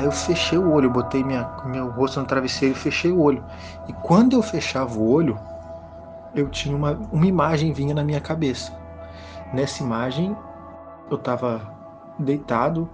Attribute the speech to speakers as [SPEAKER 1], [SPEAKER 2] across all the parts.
[SPEAKER 1] Aí eu fechei o olho, botei minha, meu rosto no travesseiro e fechei o olho. E quando eu fechava o olho, eu tinha uma, uma imagem vinha na minha cabeça. Nessa imagem, eu estava deitado,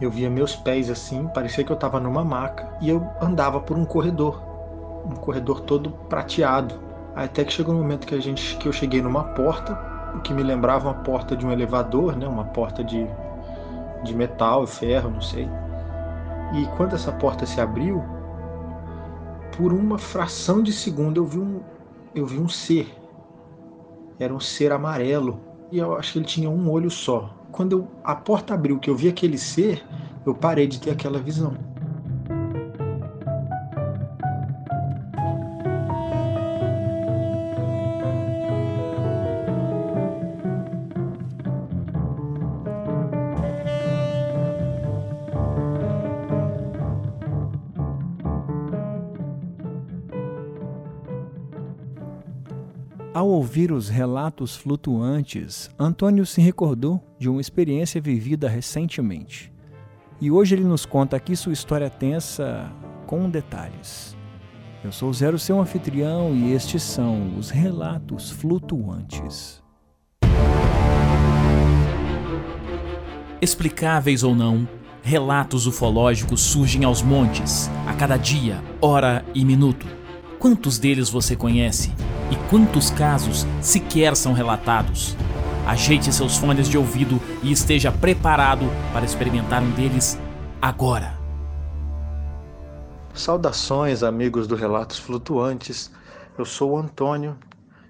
[SPEAKER 1] eu via meus pés assim, parecia que eu estava numa maca e eu andava por um corredor, um corredor todo prateado. Até que chegou um momento que a gente, que eu cheguei numa porta, o que me lembrava uma porta de um elevador, né, uma porta de, de metal ferro, não sei. E quando essa porta se abriu, por uma fração de segundo eu vi um, eu vi um ser. Era um ser amarelo. E eu acho que ele tinha um olho só. Quando eu, a porta abriu, que eu vi aquele ser, eu parei de ter aquela visão.
[SPEAKER 2] Ao ouvir os relatos flutuantes, Antônio se recordou de uma experiência vivida recentemente. E hoje ele nos conta aqui sua história tensa com detalhes. Eu sou Zero, seu anfitrião, e estes são os relatos flutuantes.
[SPEAKER 3] Explicáveis ou não, relatos ufológicos surgem aos montes, a cada dia, hora e minuto. Quantos deles você conhece? E quantos casos sequer são relatados? Ajeite seus fones de ouvido e esteja preparado para experimentar um deles agora.
[SPEAKER 1] Saudações, amigos do Relatos Flutuantes. Eu sou o Antônio.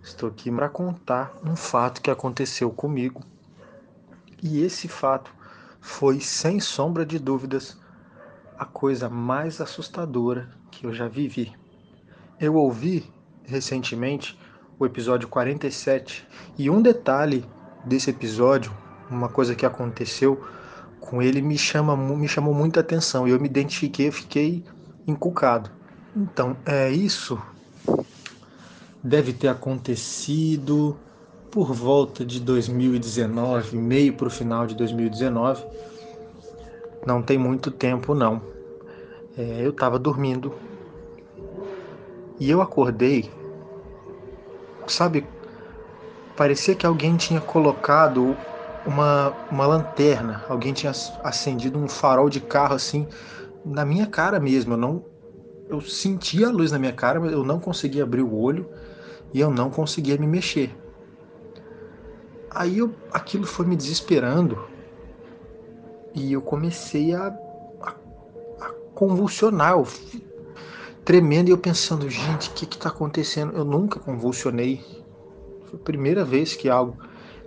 [SPEAKER 1] Estou aqui para contar um fato que aconteceu comigo. E esse fato foi, sem sombra de dúvidas, a coisa mais assustadora que eu já vivi. Eu ouvi recentemente o episódio 47 e um detalhe desse episódio, uma coisa que aconteceu com ele me chama me chamou muita atenção e eu me identifiquei, fiquei encucado. Então, é isso deve ter acontecido por volta de 2019, meio para o final de 2019. Não tem muito tempo não. É, eu estava dormindo e eu acordei, sabe? Parecia que alguém tinha colocado uma, uma lanterna, alguém tinha acendido um farol de carro assim na minha cara mesmo. Eu não, eu sentia a luz na minha cara, mas eu não conseguia abrir o olho e eu não conseguia me mexer. Aí eu, aquilo foi me desesperando e eu comecei a, a, a convulsionar. Eu tremendo e eu pensando, gente, o que está acontecendo? Eu nunca convulsionei. Foi a primeira vez que algo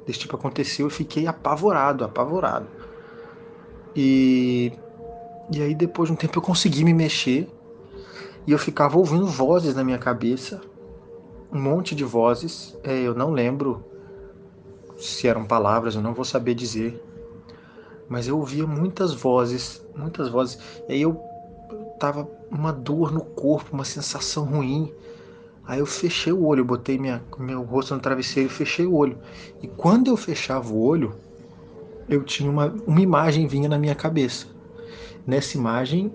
[SPEAKER 1] desse tipo aconteceu. Eu fiquei apavorado, apavorado. E, e aí depois de um tempo eu consegui me mexer e eu ficava ouvindo vozes na minha cabeça, um monte de vozes. É, eu não lembro se eram palavras, eu não vou saber dizer. Mas eu ouvia muitas vozes, muitas vozes. E aí eu tava uma dor no corpo, uma sensação ruim. Aí eu fechei o olho, botei minha, meu rosto no travesseiro e fechei o olho. E quando eu fechava o olho, eu tinha uma, uma imagem vinha na minha cabeça. Nessa imagem,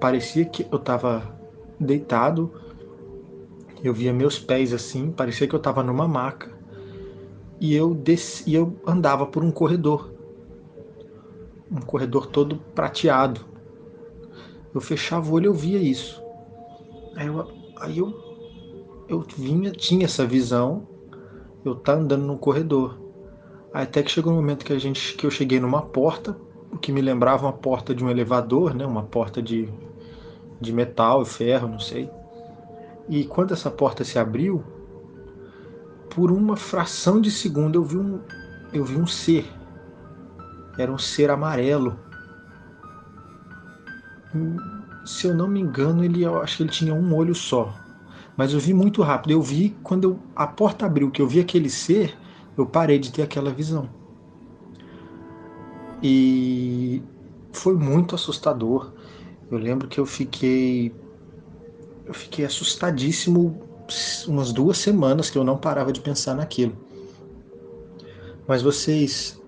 [SPEAKER 1] parecia que eu estava deitado, eu via meus pés assim, parecia que eu estava numa maca. E eu, desci, eu andava por um corredor. Um corredor todo prateado eu fechava o olho e eu via isso. Aí eu, aí eu, eu vinha, tinha essa visão, eu tá andando no corredor. Aí até que chegou um momento que a gente, que eu cheguei numa porta, o que me lembrava uma porta de um elevador, né? Uma porta de, de metal ferro, não sei. E quando essa porta se abriu, por uma fração de segundo eu vi um, eu vi um ser. Era um ser amarelo se eu não me engano, ele eu acho que ele tinha um olho só. Mas eu vi muito rápido. Eu vi quando eu, a porta abriu, que eu vi aquele ser, eu parei de ter aquela visão. E foi muito assustador. Eu lembro que eu fiquei eu fiquei assustadíssimo umas duas semanas que eu não parava de pensar naquilo. Mas vocês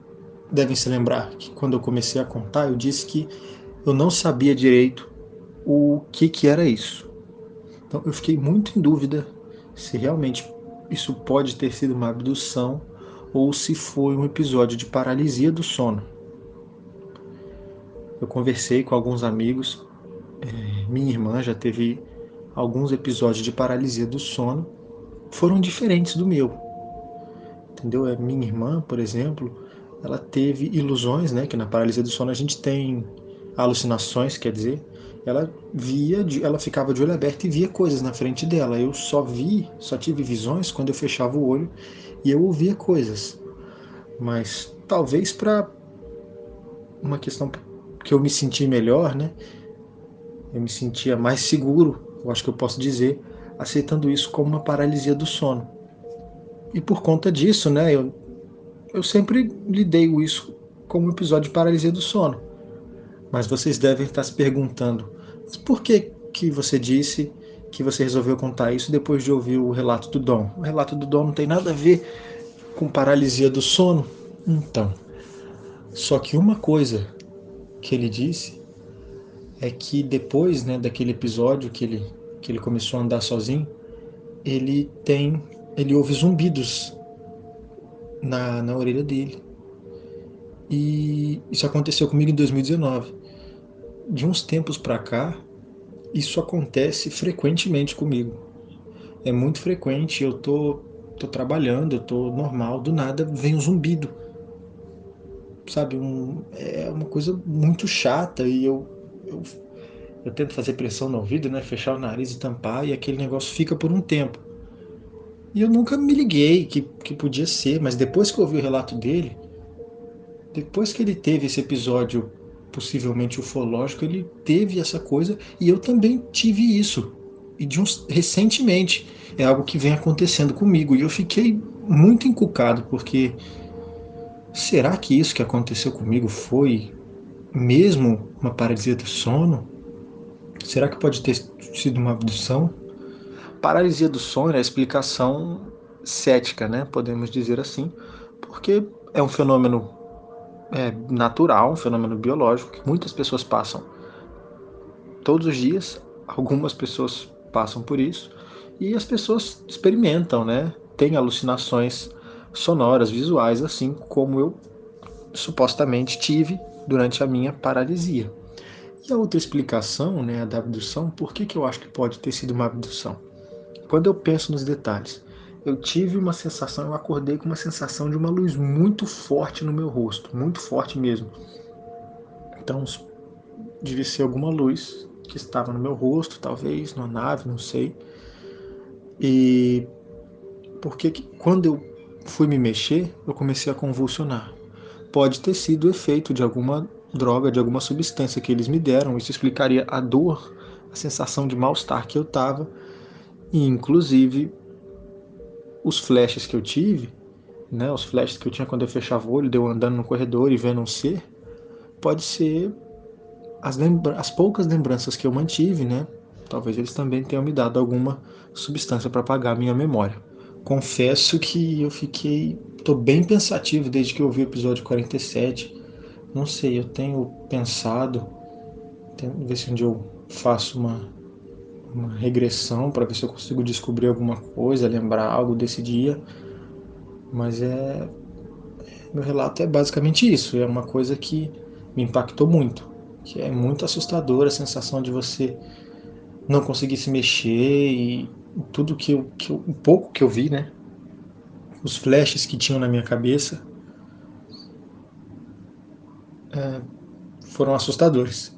[SPEAKER 1] devem se lembrar que quando eu comecei a contar, eu disse que eu não sabia direito o que, que era isso. Então eu fiquei muito em dúvida se realmente isso pode ter sido uma abdução ou se foi um episódio de paralisia do sono. Eu conversei com alguns amigos, é, minha irmã já teve alguns episódios de paralisia do sono, foram diferentes do meu. Entendeu? É minha irmã, por exemplo, ela teve ilusões, né? Que na paralisia do sono a gente tem alucinações, quer dizer, ela via, ela ficava de olho aberto e via coisas na frente dela. Eu só vi, só tive visões quando eu fechava o olho e eu ouvia coisas. Mas talvez para uma questão que eu me senti melhor, né? Eu me sentia mais seguro, eu acho que eu posso dizer, aceitando isso como uma paralisia do sono. E por conta disso, né, eu, eu sempre lidei isso como um episódio de paralisia do sono. Mas vocês devem estar se perguntando, por que, que você disse que você resolveu contar isso depois de ouvir o relato do Dom? O relato do Dom não tem nada a ver com paralisia do sono? Então, só que uma coisa que ele disse é que depois né, daquele episódio que ele, que ele começou a andar sozinho, ele tem. ele ouve zumbidos na, na orelha dele. E isso aconteceu comigo em 2019. De uns tempos para cá, isso acontece frequentemente comigo. É muito frequente, eu tô, tô trabalhando, eu tô normal, do nada vem um zumbido sabe, um, é uma coisa muito chata e eu, eu, eu tento fazer pressão no ouvido, né, fechar o nariz e tampar e aquele negócio fica por um tempo. E eu nunca me liguei que, que podia ser, mas depois que eu ouvi o relato dele, depois que ele teve esse episódio possivelmente ufológico, ele teve essa coisa e eu também tive isso. E de uns recentemente é algo que vem acontecendo comigo e eu fiquei muito encucado porque Será que isso que aconteceu comigo foi mesmo uma paralisia do sono? Será que pode ter sido uma abdução? Paralisia do sono é a explicação cética, né? Podemos dizer assim, porque é um fenômeno é, natural, um fenômeno biológico que muitas pessoas passam todos os dias. Algumas pessoas passam por isso e as pessoas experimentam, né? Tem alucinações sonoras, visuais, assim como eu supostamente tive durante a minha paralisia. E a outra explicação, né, a da abdução, por que, que eu acho que pode ter sido uma abdução? Quando eu penso nos detalhes, eu tive uma sensação, eu acordei com uma sensação de uma luz muito forte no meu rosto, muito forte mesmo. Então, devia ser alguma luz que estava no meu rosto, talvez, na nave, não sei. E porque quando eu fui me mexer, eu comecei a convulsionar. Pode ter sido o efeito de alguma droga, de alguma substância que eles me deram. Isso explicaria a dor, a sensação de mal-estar que eu tava e inclusive os flashes que eu tive, né, os flashes que eu tinha quando eu fechava o olho, deu andando no corredor e vendo um ser, pode ser as, as poucas lembranças que eu mantive, né? Talvez eles também tenham me dado alguma substância para apagar a minha memória confesso que eu fiquei. tô bem pensativo desde que eu vi o episódio 47. Não sei, eu tenho pensado. Tenho, ver se um dia eu faço uma, uma regressão para ver se eu consigo descobrir alguma coisa, lembrar algo desse dia. Mas é. Meu relato é basicamente isso. É uma coisa que me impactou muito. Que é muito assustadora a sensação de você não conseguir se mexer e tudo que eu, que eu, um pouco que eu vi, né? Os flashes que tinham na minha cabeça é, foram assustadores.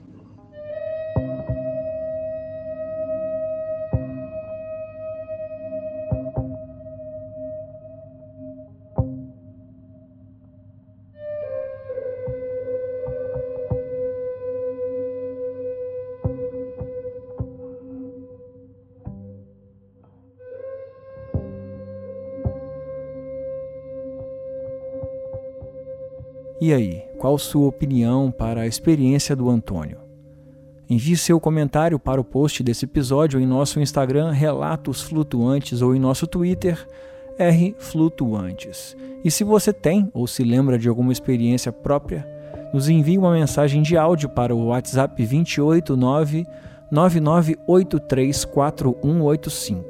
[SPEAKER 2] E aí, qual sua opinião para a experiência do Antônio? Envie seu comentário para o post desse episódio em nosso Instagram Relatos Flutuantes ou em nosso Twitter R Flutuantes. E se você tem ou se lembra de alguma experiência própria, nos envie uma mensagem de áudio para o WhatsApp 289 99834185.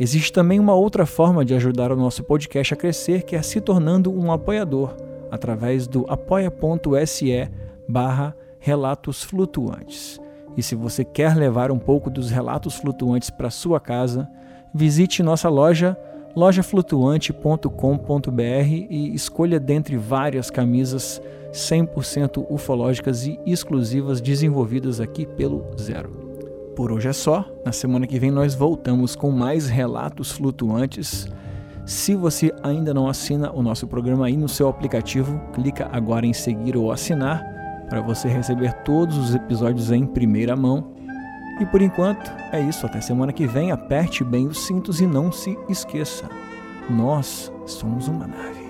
[SPEAKER 2] Existe também uma outra forma de ajudar o nosso podcast a crescer, que é se tornando um apoiador, através do apoia.se barra relatos flutuantes. E se você quer levar um pouco dos relatos flutuantes para sua casa, visite nossa loja lojaflutuante.com.br e escolha dentre várias camisas 100% ufológicas e exclusivas desenvolvidas aqui pelo Zero. Por hoje é só. Na semana que vem nós voltamos com mais relatos flutuantes. Se você ainda não assina o nosso programa aí no seu aplicativo, clica agora em seguir ou assinar para você receber todos os episódios em primeira mão. E por enquanto é isso. Até semana que vem. Aperte bem os cintos e não se esqueça: nós somos uma nave.